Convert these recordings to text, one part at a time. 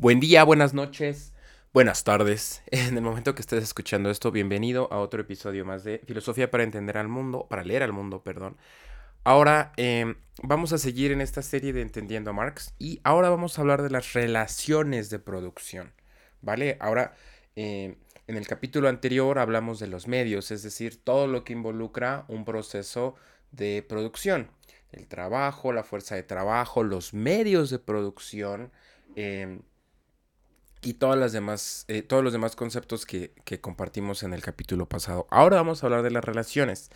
Buen día, buenas noches, buenas tardes. En el momento que estés escuchando esto, bienvenido a otro episodio más de Filosofía para entender al mundo, para leer al mundo, perdón. Ahora em, vamos a seguir en esta serie de Entendiendo a Marx y ahora vamos a hablar de las relaciones de producción, ¿vale? Ahora, em, en el capítulo anterior hablamos de los medios, es decir, todo lo que involucra un proceso de producción. El trabajo, la fuerza de trabajo, los medios de producción, em, y todas las demás, eh, todos los demás conceptos que, compartimos en el capítulo pasado. Ahora vamos a hablar de las relaciones.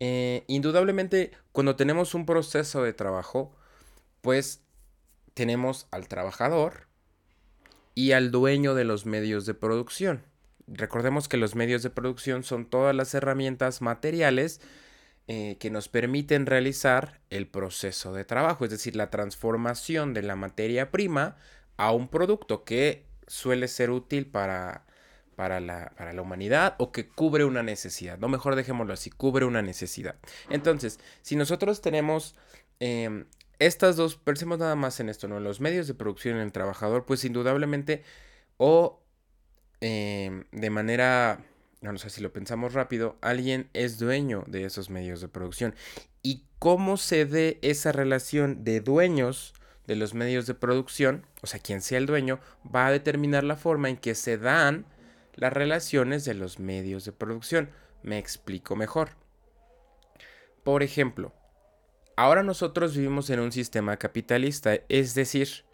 Eh, indudablemente, cuando tenemos un proceso de trabajo, pues tenemos al trabajador y al dueño de los medios de producción. Recordemos que los medios de producción son todas las herramientas materiales eh, que nos permiten realizar el proceso de trabajo, es decir, la transformación de la materia prima a un producto que suele ser útil para, para, la, humanidad o que cubre una necesidad. No, mejor dejémoslo así, cubre una necesidad. Entonces, si nosotros tenemos em, estas dos, pensemos nada más en esto, ¿no? Los medios de producción en el trabajador, pues indudablemente o em, de manera, no sé si lo pensamos rápido, alguien es dueño de esos medios de producción. ¿Y cómo se dé esa relación de dueños de los medios de producción, o sea, quien sea el dueño, va a determinar la forma en que se dan las relaciones de los medios de producción. Me explico mejor. Por ejemplo, ahora nosotros vivimos en un sistema capitalista, es decir,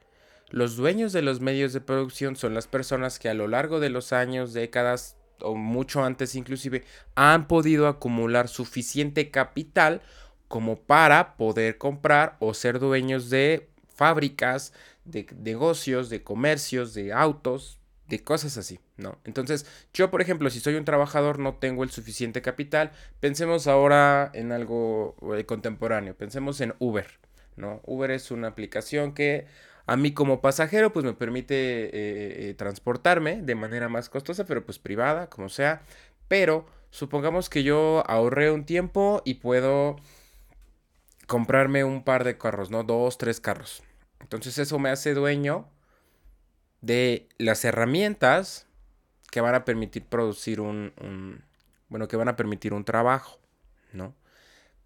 los dueños de los medios de producción son las personas que a lo largo de los años, décadas o mucho antes inclusive, han podido acumular suficiente capital como para poder comprar o ser dueños de fábricas, de negocios, de comercios, de autos, de cosas así, ¿no? Entonces, yo, por ejemplo, si soy un trabajador, no tengo el suficiente capital, pensemos ahora en algo eh, contemporáneo, pensemos en Uber, ¿no? Uber es una aplicación que a mí como pasajero, pues me permite eh, eh, transportarme de manera más costosa, pero pues privada, como sea, pero supongamos que yo ahorré un tiempo y puedo comprarme un par de carros, ¿no? Dos, tres carros. Entonces eso me hace dueño de las herramientas que van a permitir producir un, bueno, que van a permitir un trabajo, ¿no?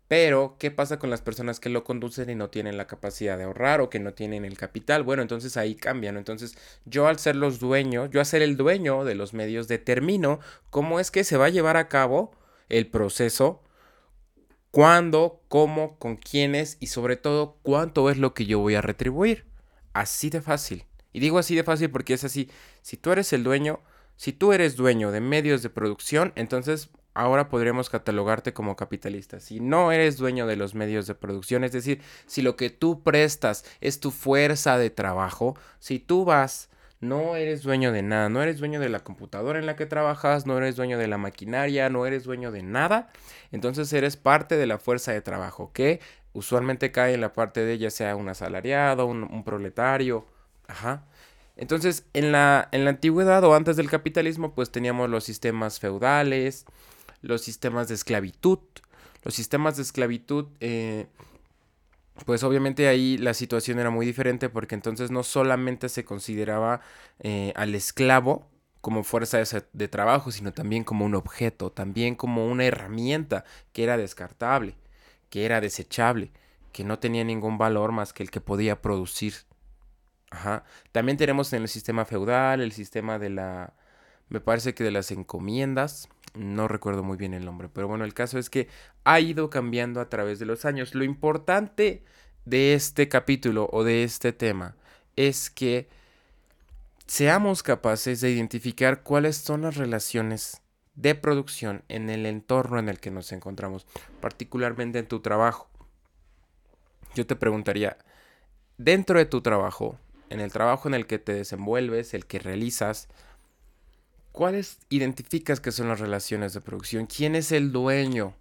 Pero, ¿qué pasa con las personas que lo conducen y no tienen la capacidad de ahorrar o que no tienen el capital? Bueno, entonces ahí cambian. Entonces, yo al ser los dueños, yo al ser el dueño de los medios, determino cómo es que se va a llevar a cabo el proceso cuándo, cómo, con quiénes y sobre todo cuánto es lo que yo voy a retribuir. Así de fácil. Y digo así de fácil porque es así. Si tú eres el dueño, si tú eres dueño de medios de producción, entonces ahora podríamos catalogarte como capitalista. Si no eres dueño de los medios de producción, es decir, si lo que tú prestas es tu fuerza de trabajo, si tú vas no eres dueño de nada, no eres dueño de la computadora en la que trabajas, no eres dueño de la maquinaria, no eres dueño de nada, entonces eres parte de la fuerza de trabajo que usualmente cae en la parte de ya sea un asalariado, un, proletario, ajá. Entonces, en la, en la antigüedad o antes del capitalismo, pues teníamos los sistemas feudales, los sistemas de esclavitud. Los sistemas de esclavitud eh, pues obviamente ahí la situación era muy diferente porque entonces no solamente se consideraba eh, al esclavo como fuerza de, trabajo, sino también como un objeto, también como una herramienta que era descartable, que era desechable, que no tenía ningún valor más que el que podía producir. Ajá. También tenemos en el sistema feudal el sistema de la, me parece que de las encomiendas, no recuerdo muy bien el nombre, pero bueno, el caso es que ha ido cambiando a través de los años. Lo importante de este capítulo o de este tema es que seamos capaces de identificar cuáles son las relaciones de producción en el entorno en el que nos encontramos, particularmente en tu trabajo. Yo te preguntaría, dentro de tu trabajo, en el trabajo en el que te desenvuelves, el que realizas, ¿Cuáles identificas que son las relaciones de producción? ¿Quién es el dueño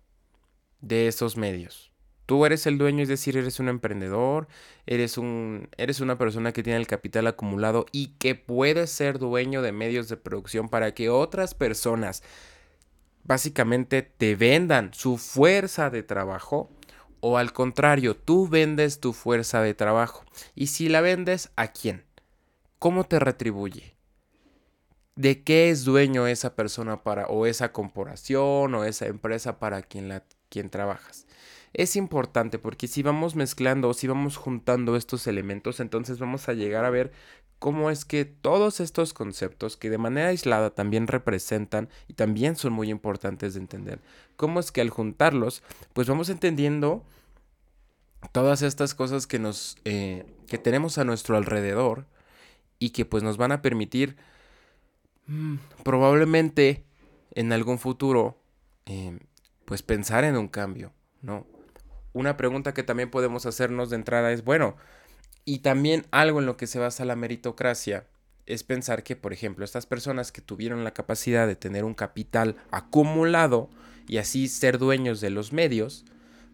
de esos medios? Tú eres el dueño, es decir, eres un emprendedor, eres, un, eres una persona que tiene el capital acumulado y que puede ser dueño de medios de producción para que otras personas básicamente te vendan su fuerza de trabajo o al contrario, tú vendes tu fuerza de trabajo. Y si la vendes, ¿a quién? ¿cómo te retribuye? ¿De qué es dueño esa persona para o esa corporación o esa empresa para quien la quien trabajas? Es importante porque si vamos mezclando o si vamos juntando estos elementos, entonces vamos a llegar a ver cómo es que todos estos conceptos que de manera aislada también representan y también son muy importantes de entender, cómo es que al juntarlos, pues vamos entendiendo todas estas cosas que nos eh, que tenemos a nuestro alrededor y que pues nos van a permitir Probablemente en algún futuro, em, pues pensar en un cambio, ¿no? Una pregunta que también podemos hacernos de entrada es, bueno, y también algo en lo que se basa la meritocracia es pensar que, por ejemplo, estas personas que tuvieron la capacidad de tener un capital acumulado y así ser dueños de los medios,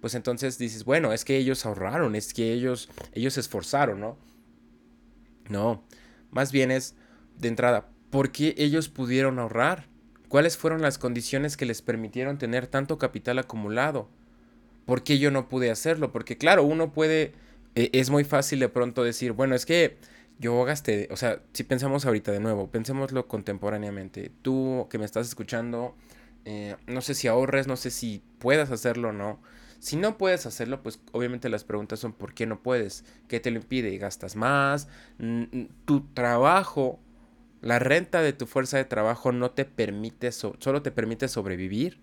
pues entonces dices, bueno, es que ellos ahorraron, es que ellos, ellos se esforzaron, ¿no? No, más bien es de entrada, ¿Por qué ellos pudieron ahorrar? ¿Cuáles fueron las condiciones que les permitieron tener tanto capital acumulado? ¿Por qué yo no pude hacerlo? Porque claro, uno puede, eh, es muy fácil de pronto decir, bueno, es que yo gasté, o sea, si pensamos ahorita de nuevo, pensémoslo contemporáneamente. Tú que me estás escuchando, eh, no sé si ahorres, no sé si puedas hacerlo o no. Si no puedes hacerlo, pues obviamente las preguntas son ¿por qué no puedes? ¿Qué te lo impide? ¿Gastas más? ¿Tu trabajo la renta de tu fuerza de trabajo no te permite, solo te permite sobrevivir.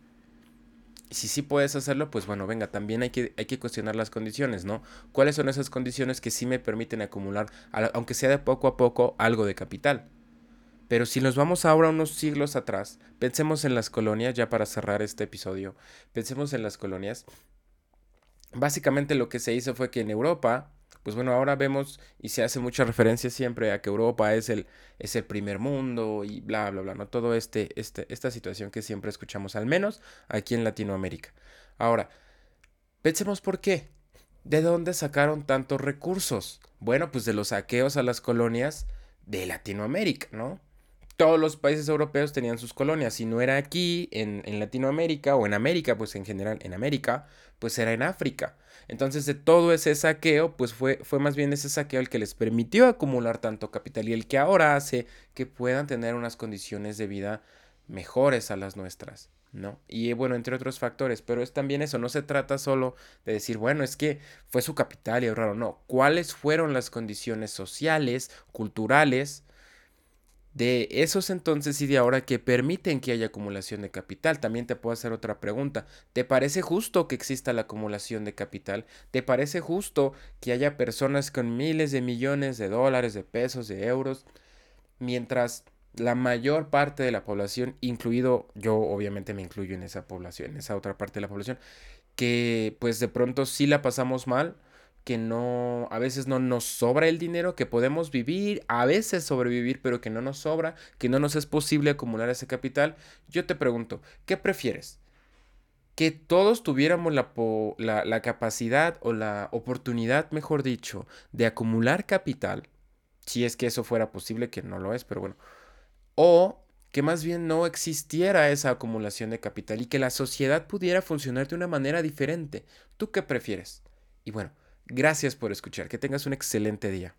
Si sí puedes hacerlo, pues bueno, venga, también hay que, hay que cuestionar las condiciones, ¿no? ¿Cuáles son esas condiciones que sí me permiten acumular, aunque sea de poco a poco, algo de capital? Pero si nos vamos ahora unos siglos atrás, pensemos en las colonias, ya para cerrar este episodio, pensemos en las colonias. Básicamente lo que se hizo fue que en Europa pues bueno, ahora vemos y se hace mucha referencia siempre a que Europa es el, es el primer mundo y bla, bla, bla, ¿no? Todo este, este, esta situación que siempre escuchamos, al menos aquí en Latinoamérica. Ahora, pensemos por qué. ¿De dónde sacaron tantos recursos? Bueno, pues de los saqueos a las colonias de Latinoamérica, ¿no? Todos los países europeos tenían sus colonias. Si no era aquí, en, Latinoamérica o en América, pues en general en América, pues era en África. Entonces de todo ese saqueo, pues fue, fue más bien ese saqueo el que les permitió acumular tanto capital y el que ahora hace que puedan tener unas condiciones de vida mejores a las nuestras. ¿no? Y bueno, entre otros factores, pero es también eso, no se trata solo de decir, bueno, es que fue su capital y ahorraron, no, ¿cuáles fueron las condiciones sociales, culturales, de esos entonces y de ahora que permiten que haya acumulación de capital. También te puedo hacer otra pregunta. ¿Te parece justo que exista la acumulación de capital? ¿Te parece justo que haya personas con miles de millones de dólares, de pesos, de euros, mientras la mayor parte de la población, incluido yo obviamente me incluyo en esa población, en esa otra parte de la población, que pues de pronto sí la pasamos mal? Que no, a veces no nos sobra el dinero, que podemos vivir, a veces sobrevivir, pero que no nos sobra, que no nos es posible acumular ese capital, yo te pregunto, ¿qué prefieres? Que todos tuviéramos la, la, la capacidad o la oportunidad, mejor dicho, de acumular capital, si es que eso fuera posible, que no lo es, pero bueno, o que más bien no existiera esa acumulación de capital y que la sociedad pudiera funcionar de una manera diferente. ¿Tú qué prefieres? Y bueno, Gracias por escuchar. Que tengas un excelente día.